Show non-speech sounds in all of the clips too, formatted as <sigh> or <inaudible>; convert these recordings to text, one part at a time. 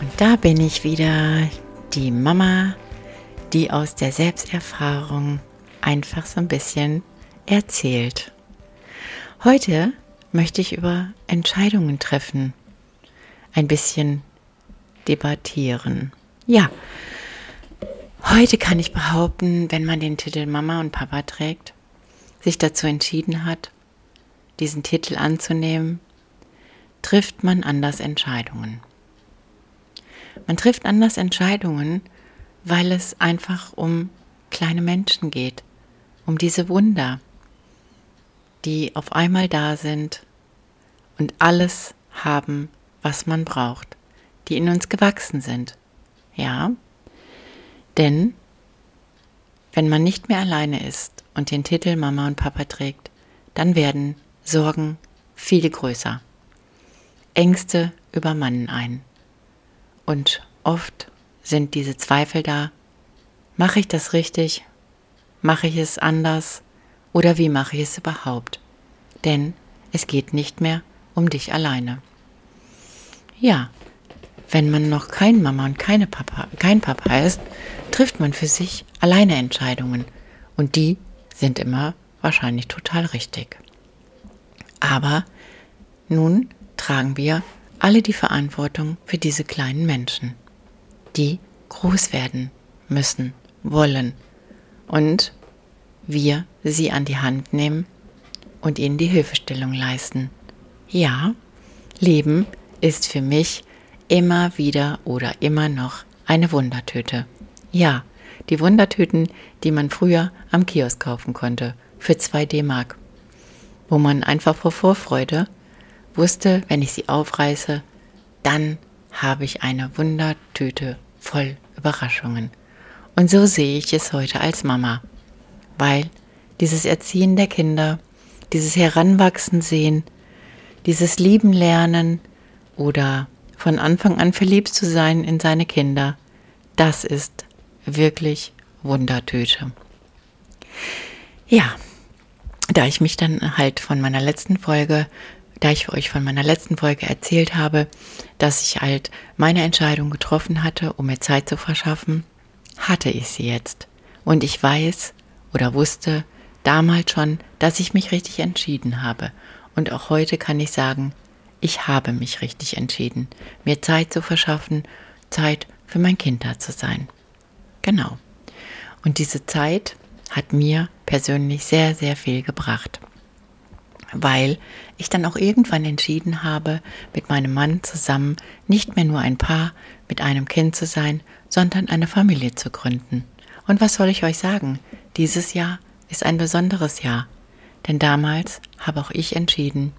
Und da bin ich wieder, die Mama, die aus der Selbsterfahrung einfach so ein bisschen erzählt. Heute möchte ich über Entscheidungen treffen, ein bisschen debattieren. Ja, heute kann ich behaupten, wenn man den Titel Mama und Papa trägt, sich dazu entschieden hat, diesen Titel anzunehmen, trifft man anders Entscheidungen. Man trifft anders Entscheidungen, weil es einfach um kleine Menschen geht, um diese Wunder, die auf einmal da sind und alles haben, was man braucht, die in uns gewachsen sind. Ja, denn wenn man nicht mehr alleine ist und den Titel Mama und Papa trägt, dann werden Sorgen viel größer. Ängste übermannen ein. Und oft sind diese Zweifel da, mache ich das richtig, mache ich es anders oder wie mache ich es überhaupt? Denn es geht nicht mehr um dich alleine. Ja, wenn man noch kein Mama und keine Papa, kein Papa ist, trifft man für sich alleine Entscheidungen und die sind immer wahrscheinlich total richtig. Aber nun tragen wir alle die Verantwortung für diese kleinen Menschen, die groß werden müssen, wollen und wir sie an die Hand nehmen und ihnen die Hilfestellung leisten. Ja, Leben ist für mich immer wieder oder immer noch eine Wundertüte. Ja, die Wundertüten, die man früher am Kiosk kaufen konnte, für 2 D-Mark, wo man einfach vor Vorfreude wusste, wenn ich sie aufreiße, dann habe ich eine Wundertüte voll Überraschungen. Und so sehe ich es heute als Mama, weil dieses Erziehen der Kinder, dieses Heranwachsen sehen, dieses Lieben lernen oder von Anfang an verliebt zu sein in seine Kinder, das ist wirklich Wundertüte. Ja, da ich mich dann halt von meiner letzten Folge da ich euch von meiner letzten Folge erzählt habe, dass ich halt meine Entscheidung getroffen hatte, um mir Zeit zu verschaffen, hatte ich sie jetzt. Und ich weiß oder wusste damals schon, dass ich mich richtig entschieden habe. Und auch heute kann ich sagen, ich habe mich richtig entschieden, mir Zeit zu verschaffen, Zeit für mein Kind da zu sein. Genau. Und diese Zeit hat mir persönlich sehr, sehr viel gebracht weil ich dann auch irgendwann entschieden habe, mit meinem Mann zusammen nicht mehr nur ein Paar mit einem Kind zu sein, sondern eine Familie zu gründen. Und was soll ich euch sagen? Dieses Jahr ist ein besonderes Jahr, denn damals habe auch ich entschieden,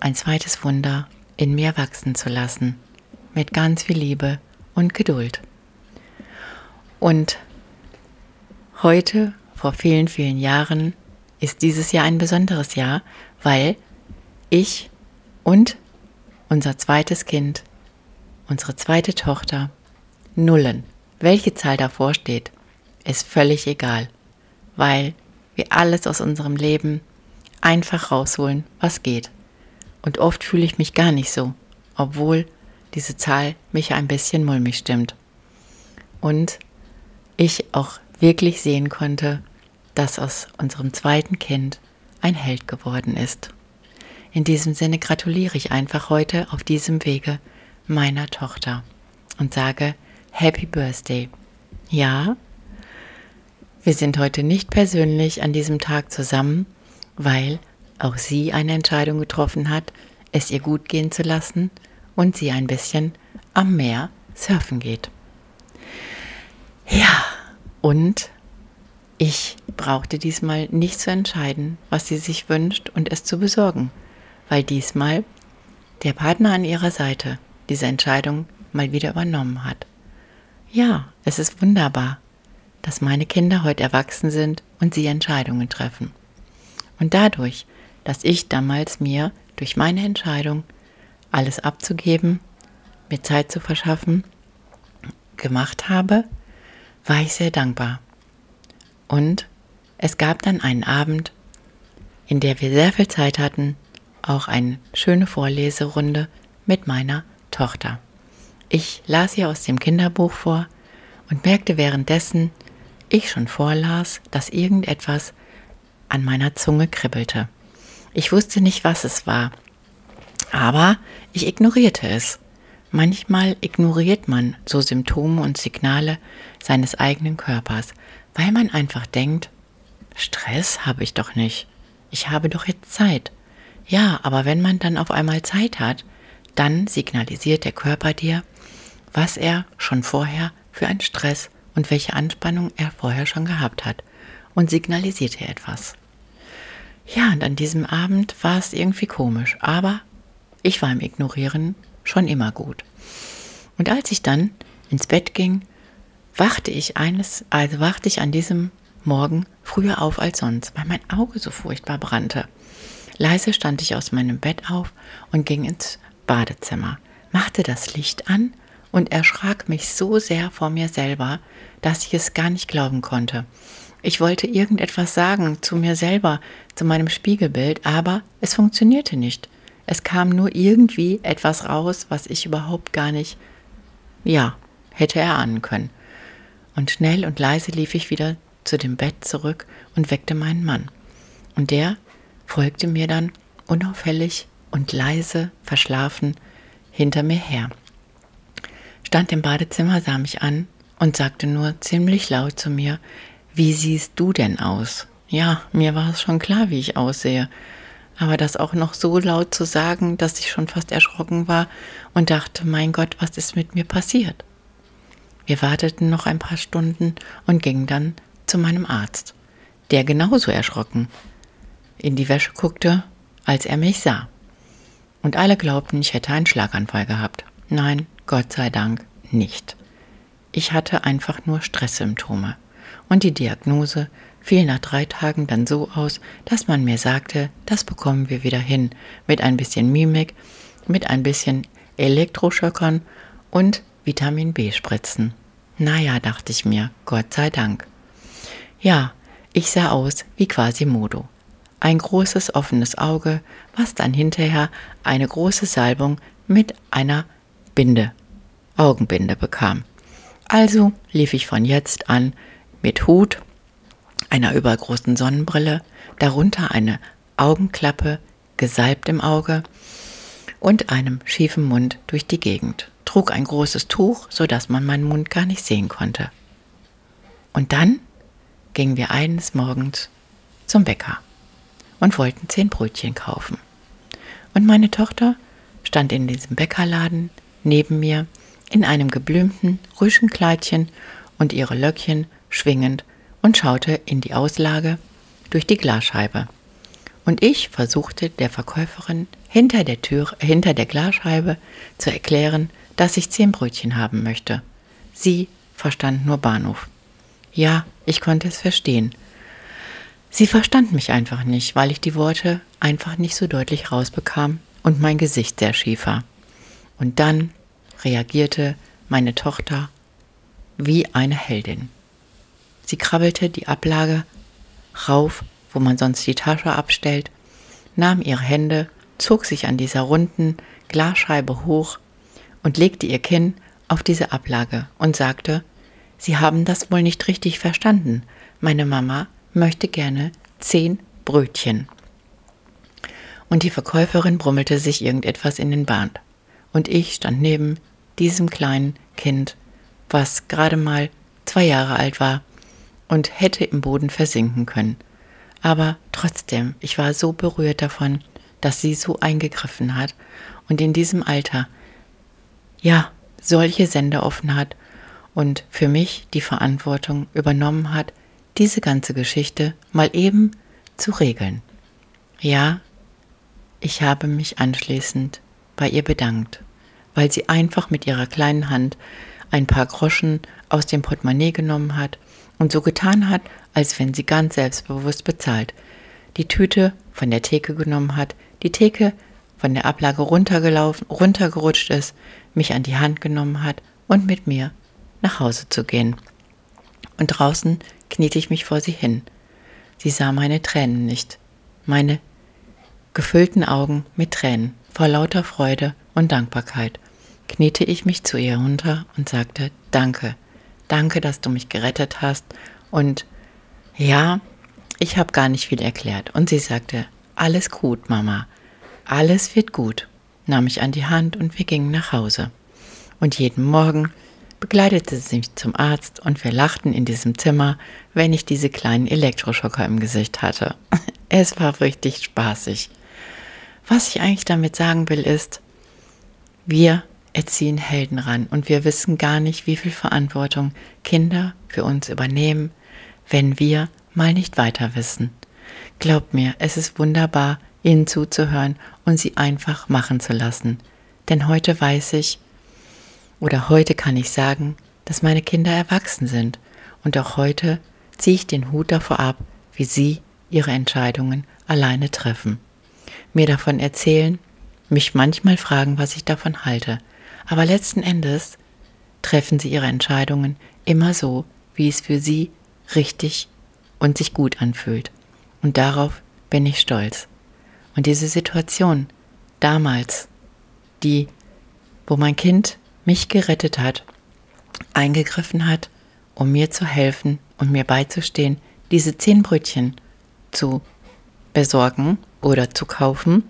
ein zweites Wunder in mir wachsen zu lassen, mit ganz viel Liebe und Geduld. Und heute, vor vielen, vielen Jahren, ist dieses Jahr ein besonderes Jahr, weil ich und unser zweites Kind, unsere zweite Tochter, Nullen, welche Zahl davor steht, ist völlig egal, weil wir alles aus unserem Leben einfach rausholen, was geht. Und oft fühle ich mich gar nicht so, obwohl diese Zahl mich ein bisschen mulmig stimmt. Und ich auch wirklich sehen konnte, dass aus unserem zweiten Kind ein Held geworden ist. In diesem Sinne gratuliere ich einfach heute auf diesem Wege meiner Tochter und sage Happy Birthday. Ja, wir sind heute nicht persönlich an diesem Tag zusammen, weil auch sie eine Entscheidung getroffen hat, es ihr gut gehen zu lassen und sie ein bisschen am Meer surfen geht. Ja, und ich brauchte diesmal nicht zu entscheiden, was sie sich wünscht und es zu besorgen, weil diesmal der Partner an ihrer Seite diese Entscheidung mal wieder übernommen hat. Ja, es ist wunderbar, dass meine Kinder heute erwachsen sind und sie Entscheidungen treffen. Und dadurch, dass ich damals mir durch meine Entscheidung alles abzugeben, mir Zeit zu verschaffen, gemacht habe, war ich sehr dankbar. Und es gab dann einen Abend, in der wir sehr viel Zeit hatten, auch eine schöne Vorleserunde mit meiner Tochter. Ich las ihr aus dem Kinderbuch vor und merkte währenddessen, ich schon vorlas, dass irgendetwas an meiner Zunge kribbelte. Ich wusste nicht, was es war, aber ich ignorierte es. Manchmal ignoriert man so Symptome und Signale seines eigenen Körpers, weil man einfach denkt, Stress habe ich doch nicht. Ich habe doch jetzt Zeit. Ja, aber wenn man dann auf einmal Zeit hat, dann signalisiert der Körper dir, was er schon vorher für einen Stress und welche Anspannung er vorher schon gehabt hat und signalisiert dir etwas. Ja, und an diesem Abend war es irgendwie komisch, aber ich war im Ignorieren schon immer gut. Und als ich dann ins Bett ging, wachte ich eines, also wachte ich an diesem Morgen früher auf als sonst, weil mein Auge so furchtbar brannte. Leise stand ich aus meinem Bett auf und ging ins Badezimmer, machte das Licht an und erschrak mich so sehr vor mir selber, dass ich es gar nicht glauben konnte. Ich wollte irgendetwas sagen zu mir selber, zu meinem Spiegelbild, aber es funktionierte nicht. Es kam nur irgendwie etwas raus, was ich überhaupt gar nicht, ja, hätte erahnen können. Und schnell und leise lief ich wieder zu dem Bett zurück und weckte meinen Mann. Und der folgte mir dann unauffällig und leise, verschlafen, hinter mir her. Stand im Badezimmer, sah mich an und sagte nur ziemlich laut zu mir, wie siehst du denn aus? Ja, mir war es schon klar, wie ich aussehe. Aber das auch noch so laut zu sagen, dass ich schon fast erschrocken war und dachte, mein Gott, was ist mit mir passiert? Wir warteten noch ein paar Stunden und gingen dann zu meinem Arzt, der genauso erschrocken in die Wäsche guckte, als er mich sah. Und alle glaubten, ich hätte einen Schlaganfall gehabt. Nein, Gott sei Dank nicht. Ich hatte einfach nur Stresssymptome. Und die Diagnose fiel nach drei Tagen dann so aus, dass man mir sagte, das bekommen wir wieder hin, mit ein bisschen Mimik, mit ein bisschen Elektroschockern und Vitamin B spritzen. Naja, dachte ich mir, Gott sei Dank. Ja, ich sah aus wie Quasimodo. Ein großes offenes Auge, was dann hinterher eine große Salbung mit einer Binde, Augenbinde bekam. Also lief ich von jetzt an mit Hut, einer übergroßen Sonnenbrille, darunter eine Augenklappe, gesalbt im Auge und einem schiefen Mund durch die Gegend, trug ein großes Tuch, so dass man meinen Mund gar nicht sehen konnte. Und dann gingen wir eines Morgens zum Bäcker und wollten zehn Brötchen kaufen. Und meine Tochter stand in diesem Bäckerladen neben mir in einem geblümten Rüschenkleidchen und ihre Löckchen schwingend und schaute in die Auslage durch die Glasscheibe. Und ich versuchte der Verkäuferin hinter der Tür, hinter der Glasscheibe zu erklären, dass ich zehn Brötchen haben möchte. Sie verstand nur Bahnhof. Ja, ich konnte es verstehen. Sie verstand mich einfach nicht, weil ich die Worte einfach nicht so deutlich rausbekam und mein Gesicht sehr schief war. Und dann reagierte meine Tochter wie eine Heldin. Sie krabbelte die Ablage rauf, wo man sonst die Tasche abstellt, nahm ihre Hände, zog sich an dieser runden Glasscheibe hoch und legte ihr Kinn auf diese Ablage und sagte, Sie haben das wohl nicht richtig verstanden. Meine Mama möchte gerne zehn Brötchen. Und die Verkäuferin brummelte sich irgendetwas in den Bart. Und ich stand neben diesem kleinen Kind, was gerade mal zwei Jahre alt war und hätte im Boden versinken können. Aber trotzdem, ich war so berührt davon, dass sie so eingegriffen hat und in diesem Alter, ja, solche Sender offen hat und für mich die Verantwortung übernommen hat, diese ganze Geschichte mal eben zu regeln. Ja, ich habe mich anschließend bei ihr bedankt, weil sie einfach mit ihrer kleinen Hand ein paar Groschen aus dem Portemonnaie genommen hat und so getan hat, als wenn sie ganz selbstbewusst bezahlt. Die Tüte von der Theke genommen hat, die Theke von der Ablage runtergelaufen, runtergerutscht ist, mich an die Hand genommen hat und mit mir nach Hause zu gehen. Und draußen kniete ich mich vor sie hin. Sie sah meine Tränen nicht, meine gefüllten Augen mit Tränen, vor lauter Freude und Dankbarkeit, kniete ich mich zu ihr runter und sagte, danke, danke, dass du mich gerettet hast. Und ja, ich habe gar nicht viel erklärt. Und sie sagte, alles gut, Mama, alles wird gut, nahm mich an die Hand und wir gingen nach Hause. Und jeden Morgen begleitete sie mich zum Arzt und wir lachten in diesem Zimmer, wenn ich diese kleinen Elektroschocker im Gesicht hatte. <laughs> Es war richtig spaßig. Was ich eigentlich damit sagen will, ist, wir erziehen Helden ran und wir wissen gar nicht, wie viel Verantwortung Kinder für uns übernehmen, wenn wir mal nicht weiter wissen. Glaubt mir, es ist wunderbar, ihnen zuzuhören und sie einfach machen zu lassen. Denn heute weiß ich, oder heute kann ich sagen, dass meine Kinder erwachsen sind und auch heute ziehe ich den Hut davor ab, wie sie ihre Entscheidungen alleine treffen. Mir davon erzählen, mich manchmal fragen, was ich davon halte, aber letzten Endes treffen sie ihre Entscheidungen immer so, wie es für sie richtig und sich gut anfühlt. Und darauf bin ich stolz. Und diese Situation damals, die, wo mein Kind mich gerettet hat, eingegriffen hat, um mir zu helfen und mir beizustehen, diese zehn Brötchen zu besorgen oder zu kaufen,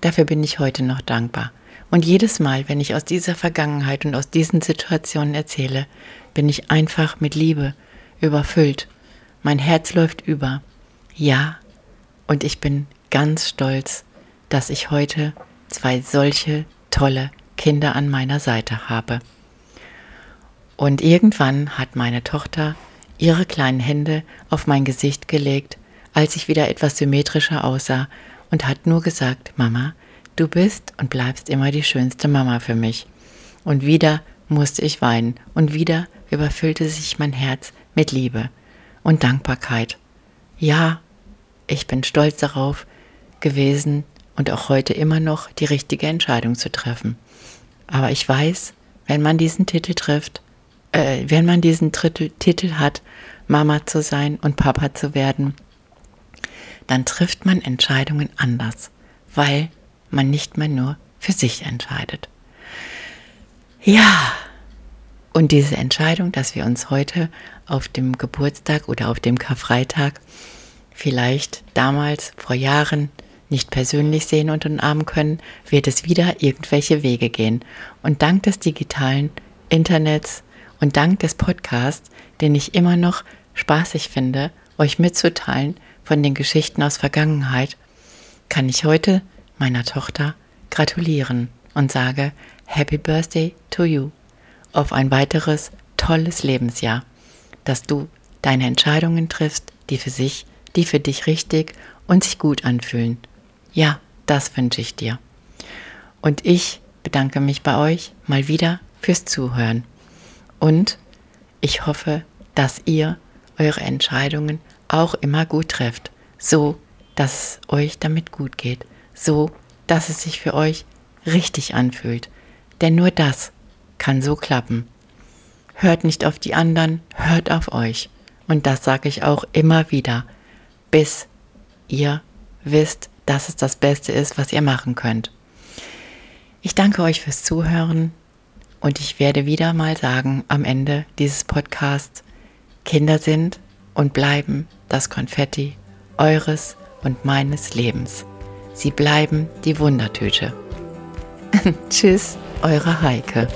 dafür bin ich heute noch dankbar. Und jedes Mal, wenn ich aus dieser Vergangenheit und aus diesen Situationen erzähle, bin ich einfach mit Liebe überfüllt. Mein Herz läuft über. Ja, und ich bin ganz stolz, dass ich heute zwei solche tolle Kinder an meiner Seite habe. Und irgendwann hat meine Tochter ihre kleinen Hände auf mein Gesicht gelegt, als ich wieder etwas symmetrischer aussah, und hat nur gesagt, Mama, Du bist und bleibst immer die schönste Mama für mich. Und wieder musste ich weinen und wieder überfüllte sich mein Herz mit Liebe und Dankbarkeit. Ja, ich bin stolz darauf gewesen und auch heute immer noch die richtige Entscheidung zu treffen. Aber ich weiß, wenn man diesen Titel trifft, äh, wenn man diesen Titel, Titel hat, Mama zu sein und Papa zu werden, dann trifft man Entscheidungen anders, weil man nicht mehr nur für sich entscheidet. Ja, und diese Entscheidung, dass wir uns heute auf dem Geburtstag oder auf dem Karfreitag vielleicht damals vor Jahren nicht persönlich sehen und umarmen können, wird es wieder irgendwelche Wege gehen. Und dank des digitalen Internets und dank des Podcasts, den ich immer noch spaßig finde, euch mitzuteilen von den Geschichten aus Vergangenheit, kann ich heute meiner Tochter gratulieren und sage Happy Birthday to you auf ein weiteres tolles Lebensjahr, dass du deine Entscheidungen triffst, die für sich, die für dich richtig und sich gut anfühlen. Ja, das wünsche ich dir. Und ich bedanke mich bei euch mal wieder fürs Zuhören. Und ich hoffe, dass ihr eure Entscheidungen auch immer gut trefft, so dass es euch damit gut geht so, dass es sich für euch richtig anfühlt. Denn nur das kann so klappen. Hört nicht auf die anderen, hört auf euch. Und das sage ich auch immer wieder, bis ihr wisst, dass es das Beste ist, was ihr machen könnt. Ich danke euch fürs Zuhören und ich werde wieder mal sagen am Ende dieses Podcasts, Kinder sind und bleiben das Konfetti eures und meines Lebens. Sie bleiben die Wundertüte. <laughs> Tschüss, eure Heike.